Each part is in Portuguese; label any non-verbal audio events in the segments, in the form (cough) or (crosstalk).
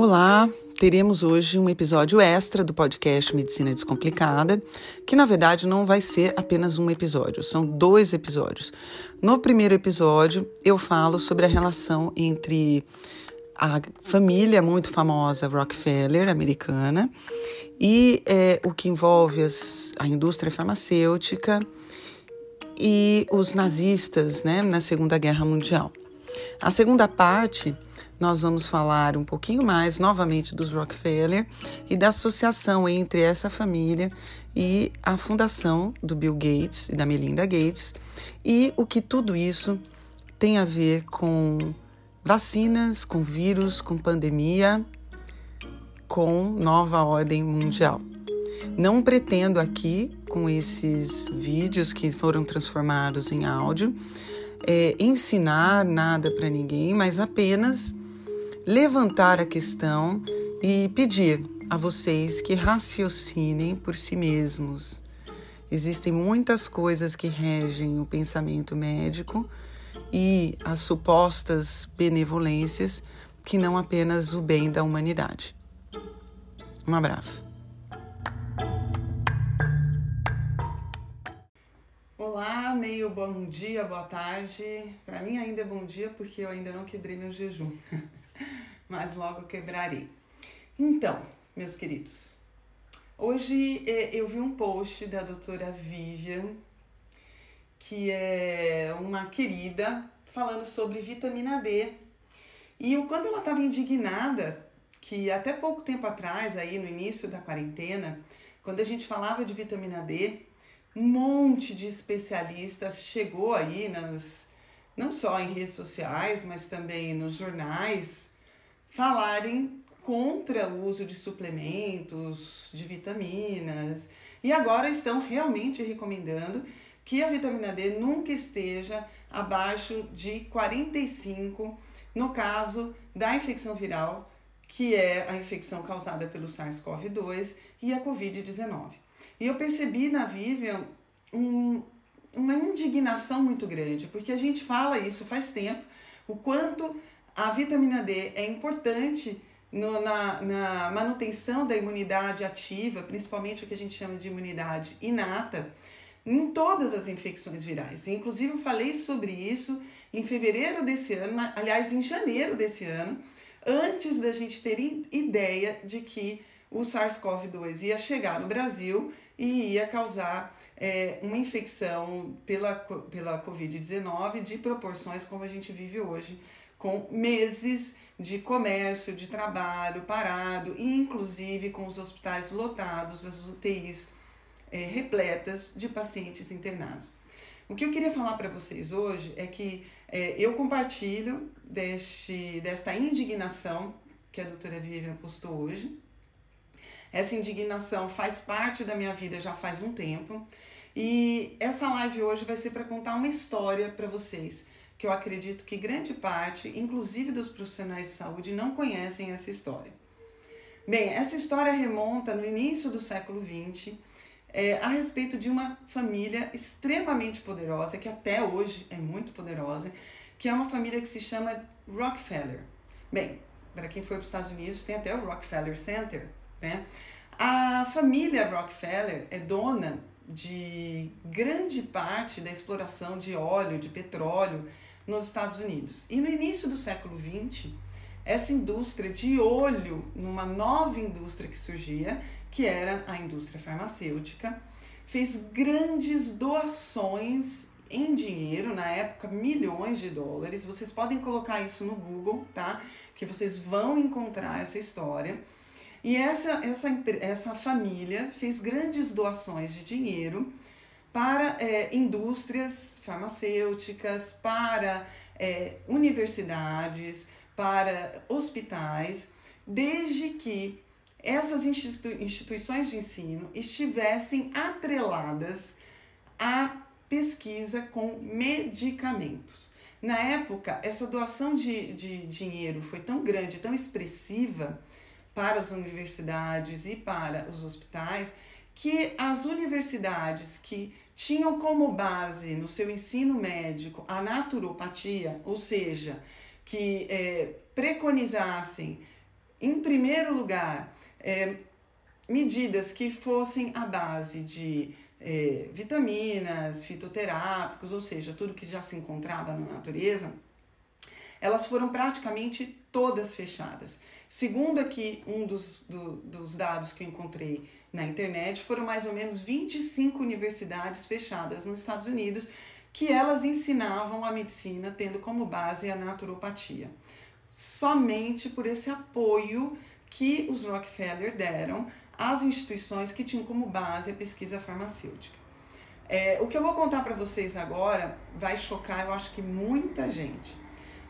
Olá, teremos hoje um episódio extra do podcast Medicina Descomplicada, que na verdade não vai ser apenas um episódio, são dois episódios. No primeiro episódio, eu falo sobre a relação entre a família muito famosa Rockefeller, americana, e é, o que envolve as, a indústria farmacêutica e os nazistas né, na Segunda Guerra Mundial. A segunda parte nós vamos falar um pouquinho mais novamente dos Rockefeller e da associação entre essa família e a fundação do Bill Gates e da Melinda Gates e o que tudo isso tem a ver com vacinas, com vírus, com pandemia, com nova ordem mundial. Não pretendo aqui, com esses vídeos que foram transformados em áudio, é, ensinar nada para ninguém, mas apenas levantar a questão e pedir a vocês que raciocinem por si mesmos. Existem muitas coisas que regem o pensamento médico e as supostas benevolências que não apenas o bem da humanidade. Um abraço. Olá, meio bom dia, boa tarde. Para mim ainda é bom dia porque eu ainda não quebrei meu jejum. (laughs) (laughs) mas logo quebrarei. Então, meus queridos, hoje é, eu vi um post da doutora Vivian, que é uma querida, falando sobre vitamina D. E quando ela estava indignada, que até pouco tempo atrás, aí no início da quarentena, quando a gente falava de vitamina D, um monte de especialistas chegou aí nas não só em redes sociais, mas também nos jornais, falarem contra o uso de suplementos, de vitaminas, e agora estão realmente recomendando que a vitamina D nunca esteja abaixo de 45 no caso da infecção viral, que é a infecção causada pelo SARS-CoV-2 e a COVID-19. E eu percebi na Vivian um, uma indignação muito grande, porque a gente fala isso faz tempo, o quanto a vitamina D é importante no, na, na manutenção da imunidade ativa, principalmente o que a gente chama de imunidade inata, em todas as infecções virais. Inclusive, eu falei sobre isso em fevereiro desse ano, aliás, em janeiro desse ano, antes da gente ter ideia de que o SARS-CoV-2 ia chegar no Brasil e ia causar é, uma infecção pela, pela Covid-19 de proporções como a gente vive hoje com meses de comércio, de trabalho parado, inclusive com os hospitais lotados, as UTIs é, repletas de pacientes internados. O que eu queria falar para vocês hoje é que é, eu compartilho deste, desta indignação que a doutora Vivian postou hoje. Essa indignação faz parte da minha vida já faz um tempo. E essa live hoje vai ser para contar uma história para vocês que eu acredito que grande parte, inclusive dos profissionais de saúde, não conhecem essa história. Bem, essa história remonta no início do século XX é, a respeito de uma família extremamente poderosa, que até hoje é muito poderosa, que é uma família que se chama Rockefeller. Bem, para quem foi para os Estados Unidos, tem até o Rockefeller Center, né? A família Rockefeller é dona de grande parte da exploração de óleo, de petróleo nos Estados Unidos. E no início do século XX, essa indústria de olho numa nova indústria que surgia, que era a indústria farmacêutica, fez grandes doações em dinheiro, na época milhões de dólares. Vocês podem colocar isso no Google, tá? Que vocês vão encontrar essa história. E essa, essa, essa família fez grandes doações de dinheiro para é, indústrias farmacêuticas, para é, universidades, para hospitais, desde que essas institu instituições de ensino estivessem atreladas à pesquisa com medicamentos. Na época, essa doação de, de dinheiro foi tão grande, tão expressiva para as universidades e para os hospitais, que as universidades que tinham como base no seu ensino médico a naturopatia, ou seja, que é, preconizassem em primeiro lugar, é, medidas que fossem à base de é, vitaminas, fitoterápicos, ou seja, tudo que já se encontrava na natureza, elas foram praticamente todas fechadas. Segundo aqui um dos, do, dos dados que eu encontrei na internet, foram mais ou menos 25 universidades fechadas nos Estados Unidos que elas ensinavam a medicina tendo como base a naturopatia. Somente por esse apoio que os Rockefeller deram às instituições que tinham como base a pesquisa farmacêutica. É, o que eu vou contar para vocês agora vai chocar, eu acho que muita gente.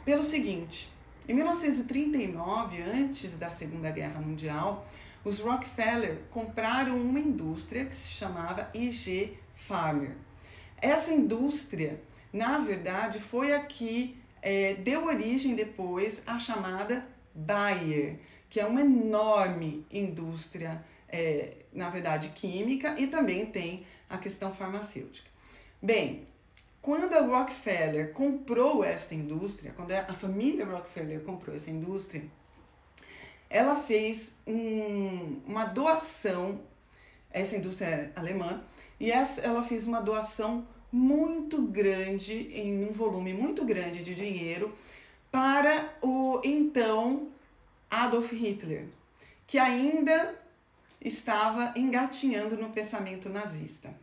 Pelo seguinte, em 1939, antes da Segunda Guerra Mundial, os Rockefeller compraram uma indústria que se chamava IG Farmer. Essa indústria, na verdade, foi a que é, deu origem depois à chamada Bayer, que é uma enorme indústria, é, na verdade, química e também tem a questão farmacêutica. Bem, quando a Rockefeller comprou esta indústria, quando a família Rockefeller comprou essa indústria, ela fez um, uma doação, essa indústria é alemã, e essa, ela fez uma doação muito grande, em um volume muito grande de dinheiro, para o então Adolf Hitler, que ainda estava engatinhando no pensamento nazista.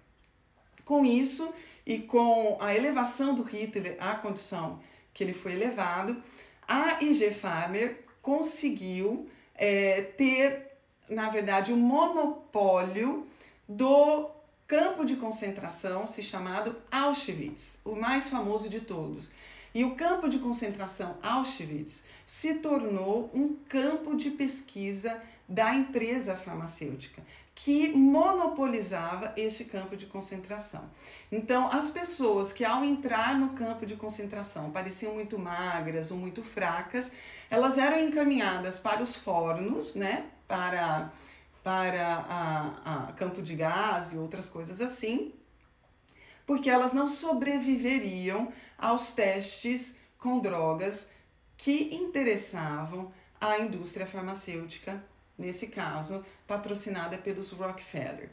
Com isso e com a elevação do Hitler à condição que ele foi elevado, a IG Farmer conseguiu é, ter, na verdade, o um monopólio do campo de concentração se chamado Auschwitz, o mais famoso de todos. E o campo de concentração Auschwitz se tornou um campo de pesquisa da empresa farmacêutica, que monopolizava este campo de concentração. Então, as pessoas que ao entrar no campo de concentração pareciam muito magras ou muito fracas, elas eram encaminhadas para os fornos, né, para para a, a campo de gás e outras coisas assim, porque elas não sobreviveriam aos testes com drogas que interessavam a indústria farmacêutica, nesse caso, patrocinada pelos Rockefeller.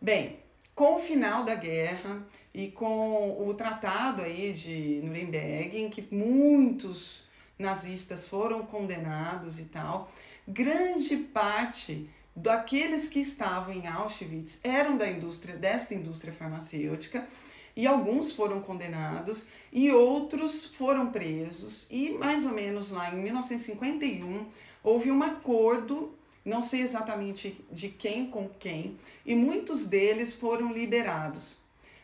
Bem, com o final da guerra e com o tratado aí de Nuremberg, em que muitos nazistas foram condenados e tal, grande parte daqueles que estavam em Auschwitz eram da indústria, desta indústria farmacêutica, e alguns foram condenados e outros foram presos. E mais ou menos lá em 1951 houve um acordo, não sei exatamente de quem com quem, e muitos deles foram liberados.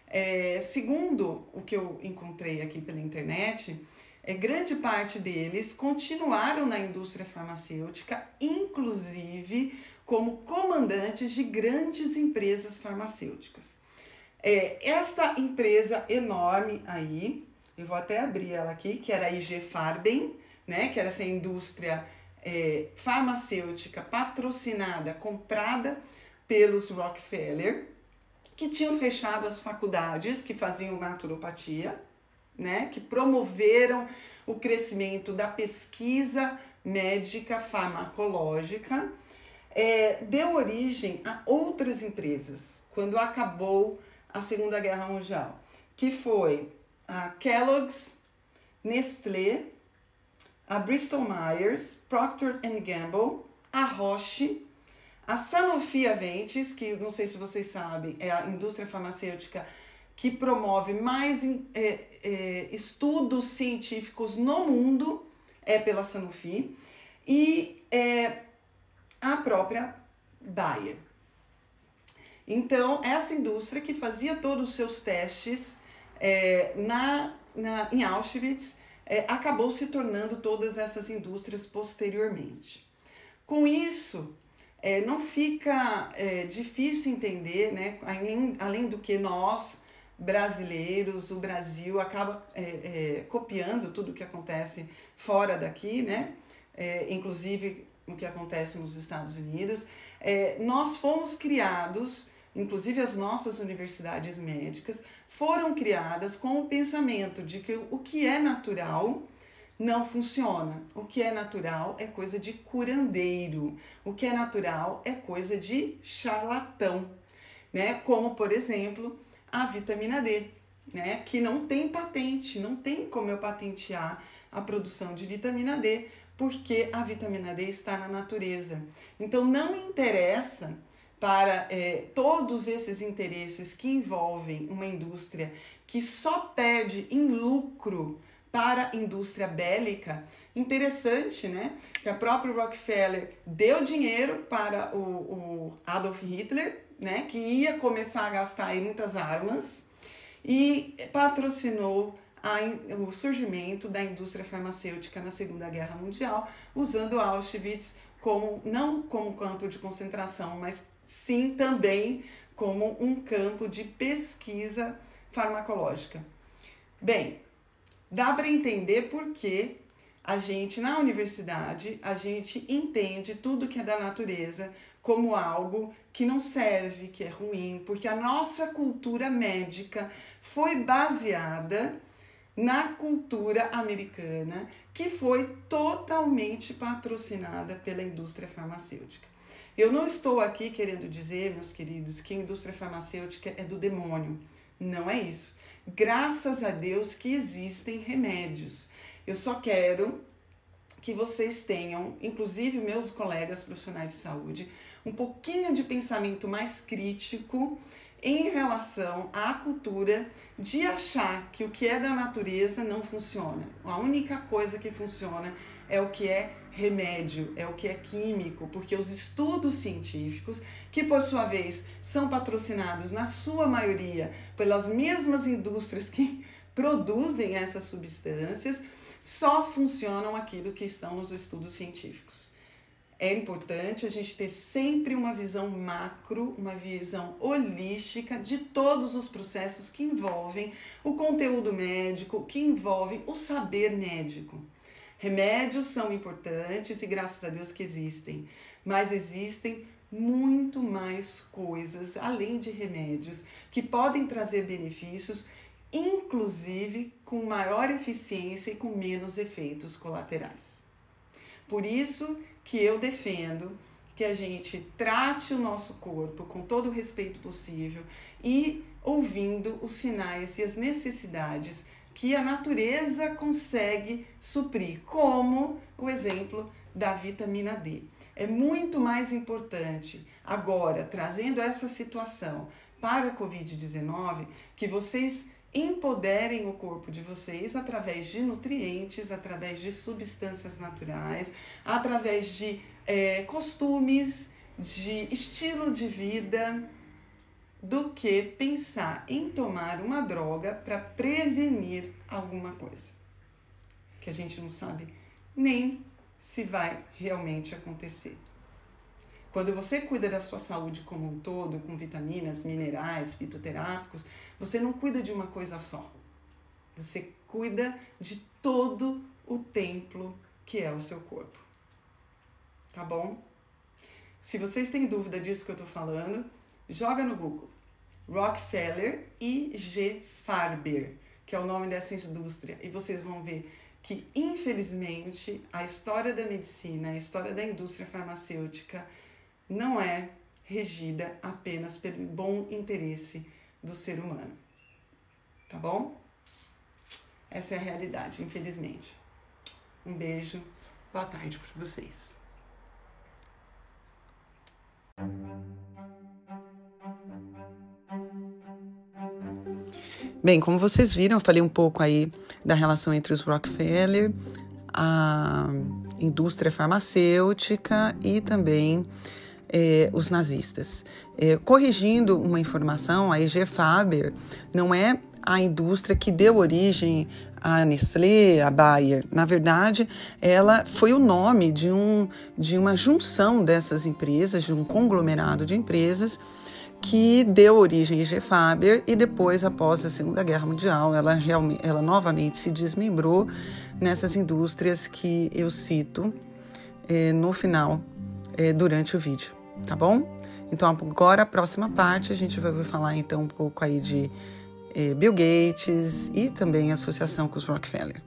É, segundo o que eu encontrei aqui pela internet, é, grande parte deles continuaram na indústria farmacêutica, inclusive como comandantes de grandes empresas farmacêuticas. É, esta empresa enorme aí, eu vou até abrir ela aqui, que era a IG Farben, né, que era essa indústria é, farmacêutica patrocinada, comprada pelos Rockefeller, que tinham fechado as faculdades que faziam naturopatia, né, que promoveram o crescimento da pesquisa médica farmacológica é, deu origem a outras empresas quando acabou a Segunda Guerra Mundial, que foi a Kellogg's, Nestlé, a Bristol Myers, Procter Gamble, a Roche, a Sanofi Aventis, que não sei se vocês sabem, é a indústria farmacêutica que promove mais é, é, estudos científicos no mundo, é pela Sanofi, e é, a própria Bayer. Então, essa indústria que fazia todos os seus testes é, na, na, em Auschwitz é, acabou se tornando todas essas indústrias posteriormente. Com isso, é, não fica é, difícil entender, né, além, além do que nós, brasileiros, o Brasil acaba é, é, copiando tudo o que acontece fora daqui, né? inclusive no que acontece nos Estados Unidos. Nós fomos criados, inclusive as nossas universidades médicas, foram criadas com o pensamento de que o que é natural não funciona. O que é natural é coisa de curandeiro. O que é natural é coisa de charlatão, né? Como, por exemplo, a vitamina D, né? Que não tem patente, não tem como eu patentear a produção de vitamina D, porque a vitamina D está na natureza. Então não interessa para é, todos esses interesses que envolvem uma indústria que só perde em lucro para a indústria bélica, interessante, né? Que a própria Rockefeller deu dinheiro para o, o Adolf Hitler, né? Que ia começar a gastar em muitas armas e patrocinou a, o surgimento da indústria farmacêutica na Segunda Guerra Mundial, usando Auschwitz como não como campo de concentração, mas sim também como um campo de pesquisa farmacológica. Bem, dá para entender por que a gente na universidade, a gente entende tudo que é da natureza como algo que não serve, que é ruim, porque a nossa cultura médica foi baseada na cultura americana, que foi totalmente patrocinada pela indústria farmacêutica. Eu não estou aqui querendo dizer, meus queridos, que a indústria farmacêutica é do demônio. Não é isso. Graças a Deus que existem remédios. Eu só quero que vocês tenham, inclusive meus colegas profissionais de saúde, um pouquinho de pensamento mais crítico em relação à cultura de achar que o que é da natureza não funciona. A única coisa que funciona é o que é remédio, é o que é químico, porque os estudos científicos, que por sua vez são patrocinados na sua maioria pelas mesmas indústrias que (laughs) produzem essas substâncias, só funcionam aquilo que estão nos estudos científicos é importante a gente ter sempre uma visão macro, uma visão holística de todos os processos que envolvem o conteúdo médico, que envolvem o saber médico. Remédios são importantes e graças a Deus que existem, mas existem muito mais coisas além de remédios que podem trazer benefícios, inclusive com maior eficiência e com menos efeitos colaterais. Por isso que eu defendo que a gente trate o nosso corpo com todo o respeito possível e ouvindo os sinais e as necessidades que a natureza consegue suprir, como o exemplo da vitamina D. É muito mais importante agora, trazendo essa situação para a Covid-19, que vocês empoderem o corpo de vocês através de nutrientes, através de substâncias naturais, através de é, costumes, de estilo de vida, do que pensar em tomar uma droga para prevenir alguma coisa que a gente não sabe nem se vai realmente acontecer. Quando você cuida da sua saúde como um todo, com vitaminas, minerais, fitoterápicos, você não cuida de uma coisa só. Você cuida de todo o templo que é o seu corpo. Tá bom? Se vocês têm dúvida disso que eu tô falando, joga no Google. Rockefeller e G. Farber, que é o nome dessa indústria, e vocês vão ver que, infelizmente, a história da medicina, a história da indústria farmacêutica não é regida apenas pelo bom interesse do ser humano. Tá bom? Essa é a realidade, infelizmente. Um beijo, boa tarde para vocês. Bem, como vocês viram, eu falei um pouco aí da relação entre os Rockefeller, a indústria farmacêutica e também é, os nazistas. É, corrigindo uma informação, a IG Faber não é a indústria que deu origem à Nestlé, à Bayer. Na verdade, ela foi o nome de, um, de uma junção dessas empresas, de um conglomerado de empresas que deu origem à IG Faber e depois, após a Segunda Guerra Mundial, ela, realmente, ela novamente se desmembrou nessas indústrias que eu cito é, no final, é, durante o vídeo tá bom? Então agora a próxima parte a gente vai falar então um pouco aí de eh, Bill Gates e também a associação com os Rockefeller.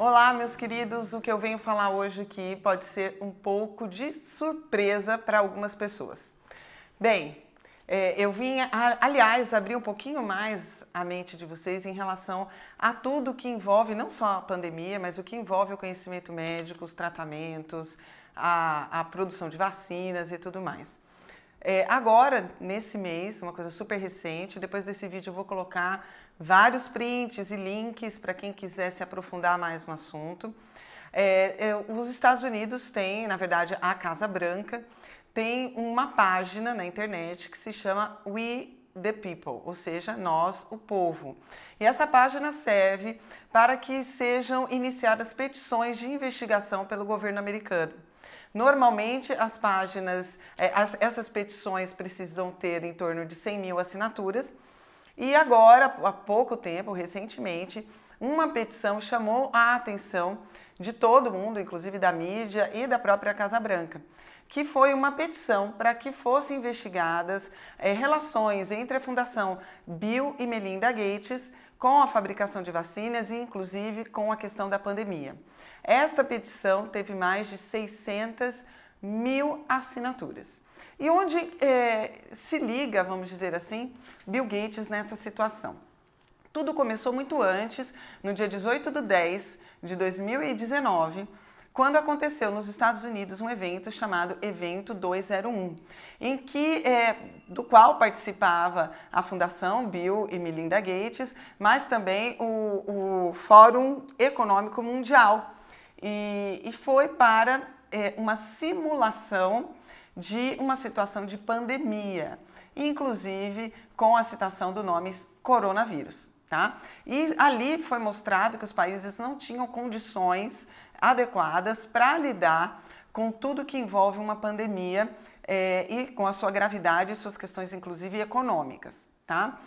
Olá, meus queridos. O que eu venho falar hoje aqui pode ser um pouco de surpresa para algumas pessoas. Bem, é, eu vim, aliás, abrir um pouquinho mais a mente de vocês em relação a tudo que envolve não só a pandemia, mas o que envolve o conhecimento médico, os tratamentos, a, a produção de vacinas e tudo mais. É, agora, nesse mês, uma coisa super recente, depois desse vídeo eu vou colocar vários prints e links para quem quiser se aprofundar mais no assunto. É, é, os Estados Unidos têm, na verdade, a Casa Branca tem uma página na internet que se chama We the People, ou seja, nós, o povo. E essa página serve para que sejam iniciadas petições de investigação pelo governo americano. Normalmente, as páginas, é, as, essas petições precisam ter em torno de 100 mil assinaturas. E agora, há pouco tempo, recentemente, uma petição chamou a atenção de todo mundo, inclusive da mídia e da própria Casa Branca, que foi uma petição para que fossem investigadas é, relações entre a Fundação Bill e Melinda Gates com a fabricação de vacinas e, inclusive, com a questão da pandemia. Esta petição teve mais de 600 mil assinaturas. E onde é, se liga, vamos dizer assim, Bill Gates nessa situação? Tudo começou muito antes, no dia 18 de 10 de 2019, quando aconteceu nos Estados Unidos um evento chamado Evento 201, em que é, do qual participava a Fundação Bill e Melinda Gates, mas também o, o Fórum Econômico Mundial. E, e foi para é, uma simulação de uma situação de pandemia, inclusive com a citação do nome coronavírus. Tá? E ali foi mostrado que os países não tinham condições adequadas para lidar com tudo que envolve uma pandemia é, e com a sua gravidade e suas questões, inclusive econômicas. Tá?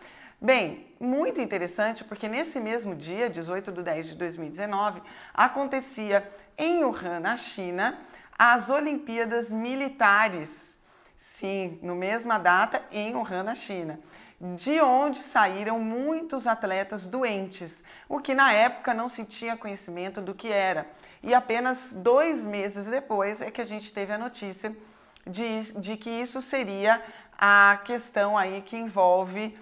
Bem, muito interessante porque nesse mesmo dia, 18 de 10 de 2019, acontecia em Wuhan, na China, as Olimpíadas Militares. Sim, no mesma data em Wuhan, na China de onde saíram muitos atletas doentes, o que na época não se tinha conhecimento do que era. E apenas dois meses depois é que a gente teve a notícia de, de que isso seria a questão aí que envolve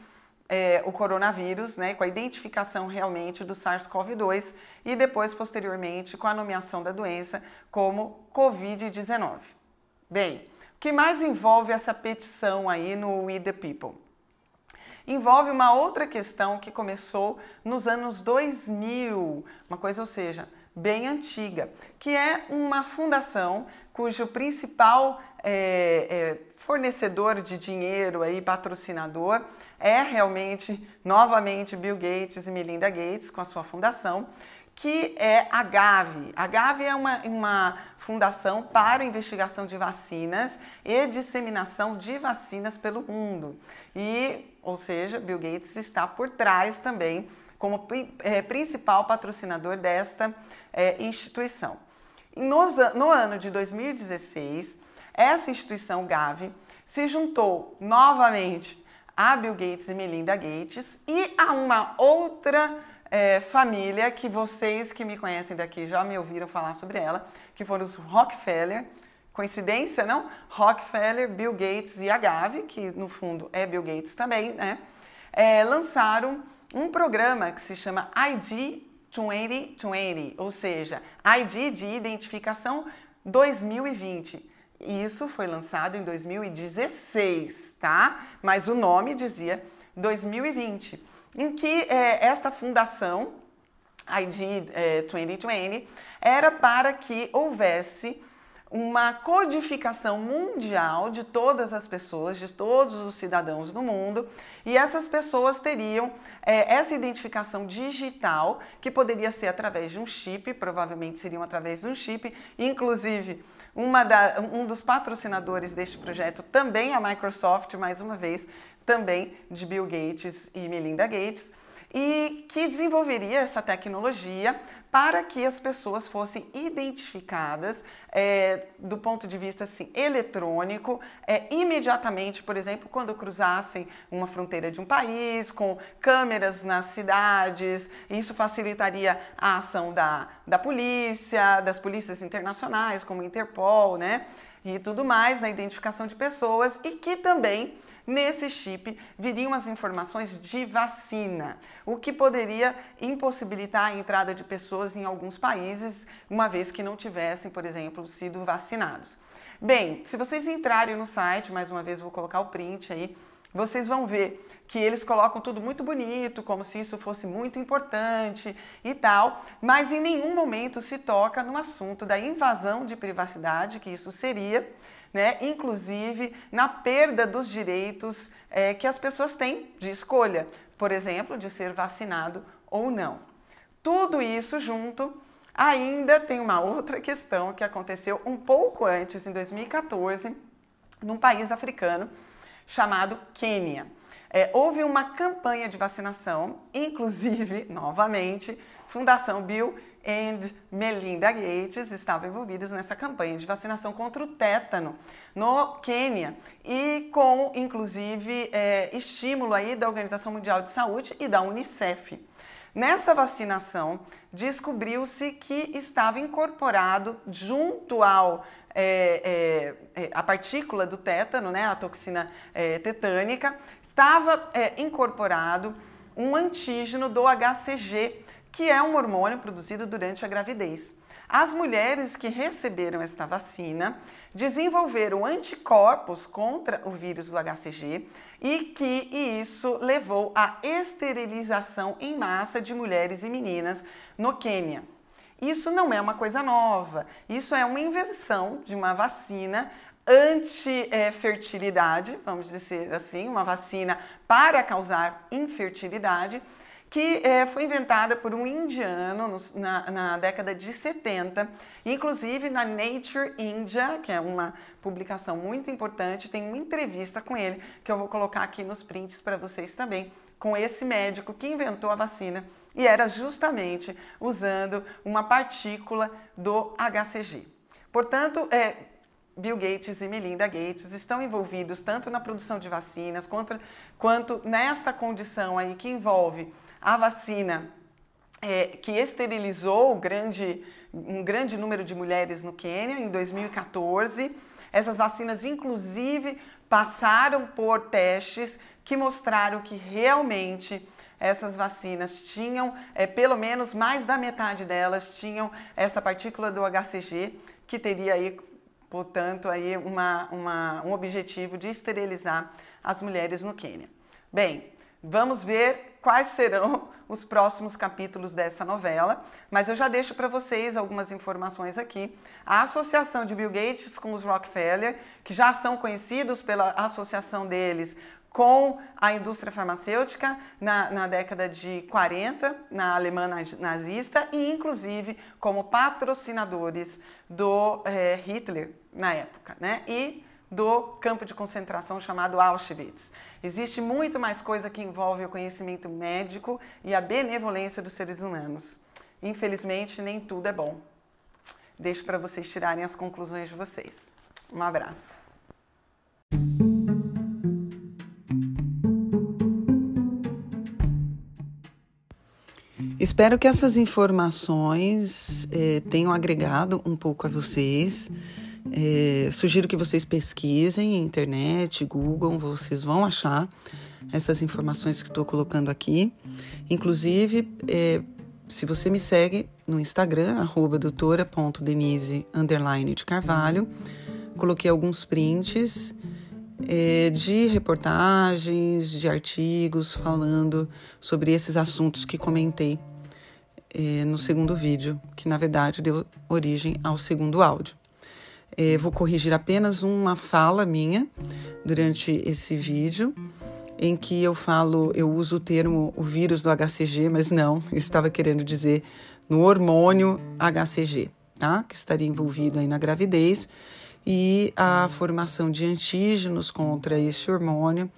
é, o coronavírus, né, com a identificação realmente do SARS-CoV-2 e depois, posteriormente, com a nomeação da doença como Covid-19. Bem, o que mais envolve essa petição aí no We the People? envolve uma outra questão que começou nos anos 2000, uma coisa, ou seja, bem antiga, que é uma fundação cujo principal é, é, fornecedor de dinheiro e patrocinador é realmente, novamente, Bill Gates e Melinda Gates com a sua fundação, que é a Gavi. A Gavi é uma, uma fundação para investigação de vacinas e disseminação de vacinas pelo mundo. E, ou seja, Bill Gates está por trás também como é, principal patrocinador desta é, instituição. Nos, no ano de 2016, essa instituição Gavi se juntou novamente a Bill Gates e Melinda Gates e a uma outra é, família que vocês que me conhecem daqui já me ouviram falar sobre ela, que foram os Rockefeller. Coincidência, não? Rockefeller, Bill Gates e a Gavi, que no fundo é Bill Gates também, né? É, lançaram um programa que se chama ID 2020, ou seja, ID de identificação 2020. Isso foi lançado em 2016, tá? Mas o nome dizia 2020 em que é, esta fundação, ID é, 2020, era para que houvesse uma codificação mundial de todas as pessoas, de todos os cidadãos do mundo, e essas pessoas teriam é, essa identificação digital, que poderia ser através de um chip, provavelmente seriam através de um chip, inclusive da, um dos patrocinadores deste projeto também é a Microsoft, mais uma vez, também de Bill Gates e Melinda Gates. e que desenvolveria essa tecnologia para que as pessoas fossem identificadas é, do ponto de vista assim, eletrônico, é, imediatamente, por exemplo, quando cruzassem uma fronteira de um país, com câmeras nas cidades. Isso facilitaria a ação da, da polícia, das polícias internacionais, como Interpol, né? E tudo mais na identificação de pessoas e que também Nesse chip viriam as informações de vacina, o que poderia impossibilitar a entrada de pessoas em alguns países, uma vez que não tivessem, por exemplo, sido vacinados. Bem, se vocês entrarem no site, mais uma vez vou colocar o print aí, vocês vão ver que eles colocam tudo muito bonito, como se isso fosse muito importante e tal, mas em nenhum momento se toca no assunto da invasão de privacidade que isso seria né? inclusive na perda dos direitos é, que as pessoas têm de escolha, por exemplo, de ser vacinado ou não. Tudo isso junto. Ainda tem uma outra questão que aconteceu um pouco antes, em 2014, num país africano chamado Quênia. É, houve uma campanha de vacinação, inclusive, (laughs) novamente, Fundação Bill and Melinda Gates estavam envolvidas nessa campanha de vacinação contra o tétano no Quênia e com, inclusive, é, estímulo aí da Organização Mundial de Saúde e da Unicef. Nessa vacinação, descobriu-se que estava incorporado junto ao é, é, é a partícula do tétano, né, a toxina é, tetânica, estava é, incorporado um antígeno do HCG, que é um hormônio produzido durante a gravidez. As mulheres que receberam esta vacina desenvolveram anticorpos contra o vírus do HCG e que isso levou à esterilização em massa de mulheres e meninas no Quênia. Isso não é uma coisa nova, isso é uma invenção de uma vacina anti-fertilidade, vamos dizer assim, uma vacina para causar infertilidade que é, foi inventada por um indiano nos, na, na, década de 70. Inclusive na Nature India, que é uma publicação muito importante, tem uma entrevista com ele que eu vou colocar aqui nos prints para vocês também, com esse médico que inventou a vacina e era justamente usando uma partícula do HCG. Portanto, é, Bill Gates e Melinda Gates estão envolvidos tanto na produção de vacinas quanto, quanto nesta condição aí que envolve a vacina é, que esterilizou grande, um grande número de mulheres no Quênia em 2014. Essas vacinas, inclusive, passaram por testes que mostraram que realmente essas vacinas tinham, é, pelo menos mais da metade delas tinham essa partícula do HCG, que teria aí, portanto, aí uma, uma, um objetivo de esterilizar as mulheres no Quênia. Bem, vamos ver quais serão (laughs) os próximos capítulos dessa novela, mas eu já deixo para vocês algumas informações aqui. A associação de Bill Gates com os Rockefeller, que já são conhecidos pela associação deles com a indústria farmacêutica na, na, década de 40, na Alemanha nazista, e inclusive como patrocinadores do é, Hitler na época, né? E do campo de concentração chamado Auschwitz. Existe muito mais coisa que envolve o conhecimento médico e a benevolência dos seres humanos. Infelizmente, nem tudo é bom. Deixo para vocês tirarem as conclusões de vocês. Um abraço. Espero que essas informações eh, tenham agregado um pouco a vocês. É, sugiro que vocês pesquisem internet, Google, vocês vão achar essas informações que estou colocando aqui. Inclusive, é, se você me segue no Instagram, arroba doutora.denise de Carvalho, coloquei alguns prints é, de reportagens, de artigos falando sobre esses assuntos que comentei é, no segundo vídeo, que na verdade deu origem ao segundo áudio. É, vou corrigir apenas uma fala minha durante esse vídeo, em que eu falo, eu uso o termo o vírus do HCG, mas não, (laughs) eu estava querendo dizer no hormônio HCG, tá? Que estaria envolvido aí na gravidez e a formação de antígenos contra este hormônio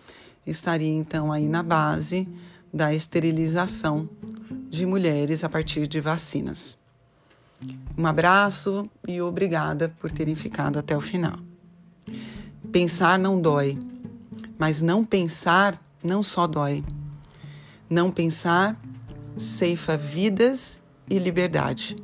estaria então aí na base da esterilização de mulheres a partir de vacinas. Um abraço e obrigada por terem ficado até o final. Pensar não dói, mas não pensar não só dói. Não pensar ceifa vidas e liberdade.